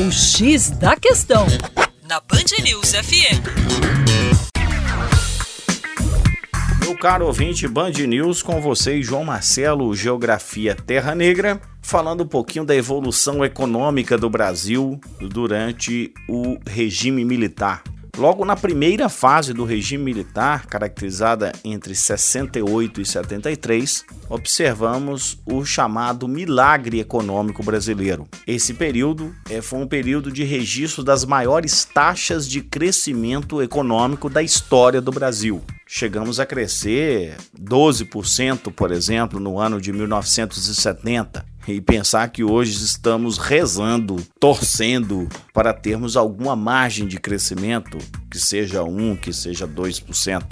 O X da Questão, na Band News FM. Meu caro ouvinte Band News, com vocês, João Marcelo, Geografia Terra Negra, falando um pouquinho da evolução econômica do Brasil durante o regime militar. Logo na primeira fase do regime militar, caracterizada entre 68 e 73, observamos o chamado milagre econômico brasileiro. Esse período é, foi um período de registro das maiores taxas de crescimento econômico da história do Brasil. Chegamos a crescer 12%, por exemplo, no ano de 1970 e pensar que hoje estamos rezando, torcendo para termos alguma margem de crescimento, que seja 1, que seja 2%,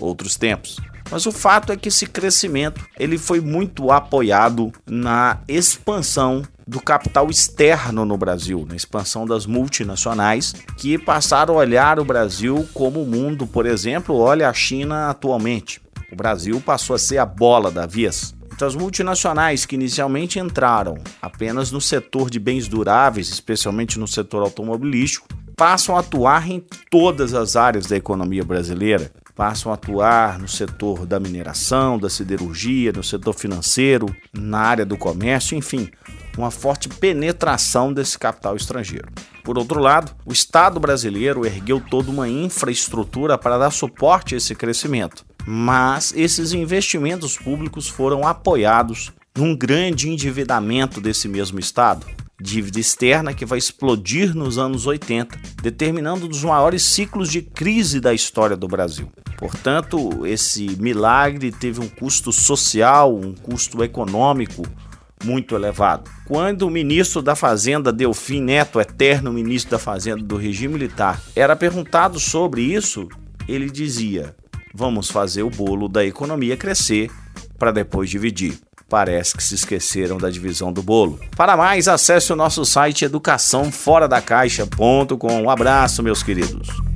outros tempos. Mas o fato é que esse crescimento ele foi muito apoiado na expansão do capital externo no Brasil, na expansão das multinacionais que passaram a olhar o Brasil como o mundo, por exemplo, olha a China atualmente. O Brasil passou a ser a bola da vez. Então, as multinacionais que inicialmente entraram apenas no setor de bens duráveis, especialmente no setor automobilístico, passam a atuar em todas as áreas da economia brasileira. Passam a atuar no setor da mineração, da siderurgia, no setor financeiro, na área do comércio, enfim, uma forte penetração desse capital estrangeiro. Por outro lado, o Estado brasileiro ergueu toda uma infraestrutura para dar suporte a esse crescimento mas esses investimentos públicos foram apoiados num grande endividamento desse mesmo Estado. Dívida externa que vai explodir nos anos 80, determinando um dos maiores ciclos de crise da história do Brasil. Portanto, esse milagre teve um custo social, um custo econômico muito elevado. Quando o ministro da Fazenda, Delfim Neto, eterno ministro da Fazenda do regime militar, era perguntado sobre isso, ele dizia: Vamos fazer o bolo da economia crescer para depois dividir. Parece que se esqueceram da divisão do bolo. Para mais, acesse o nosso site educaçãoforadacaixa.com. Um abraço, meus queridos.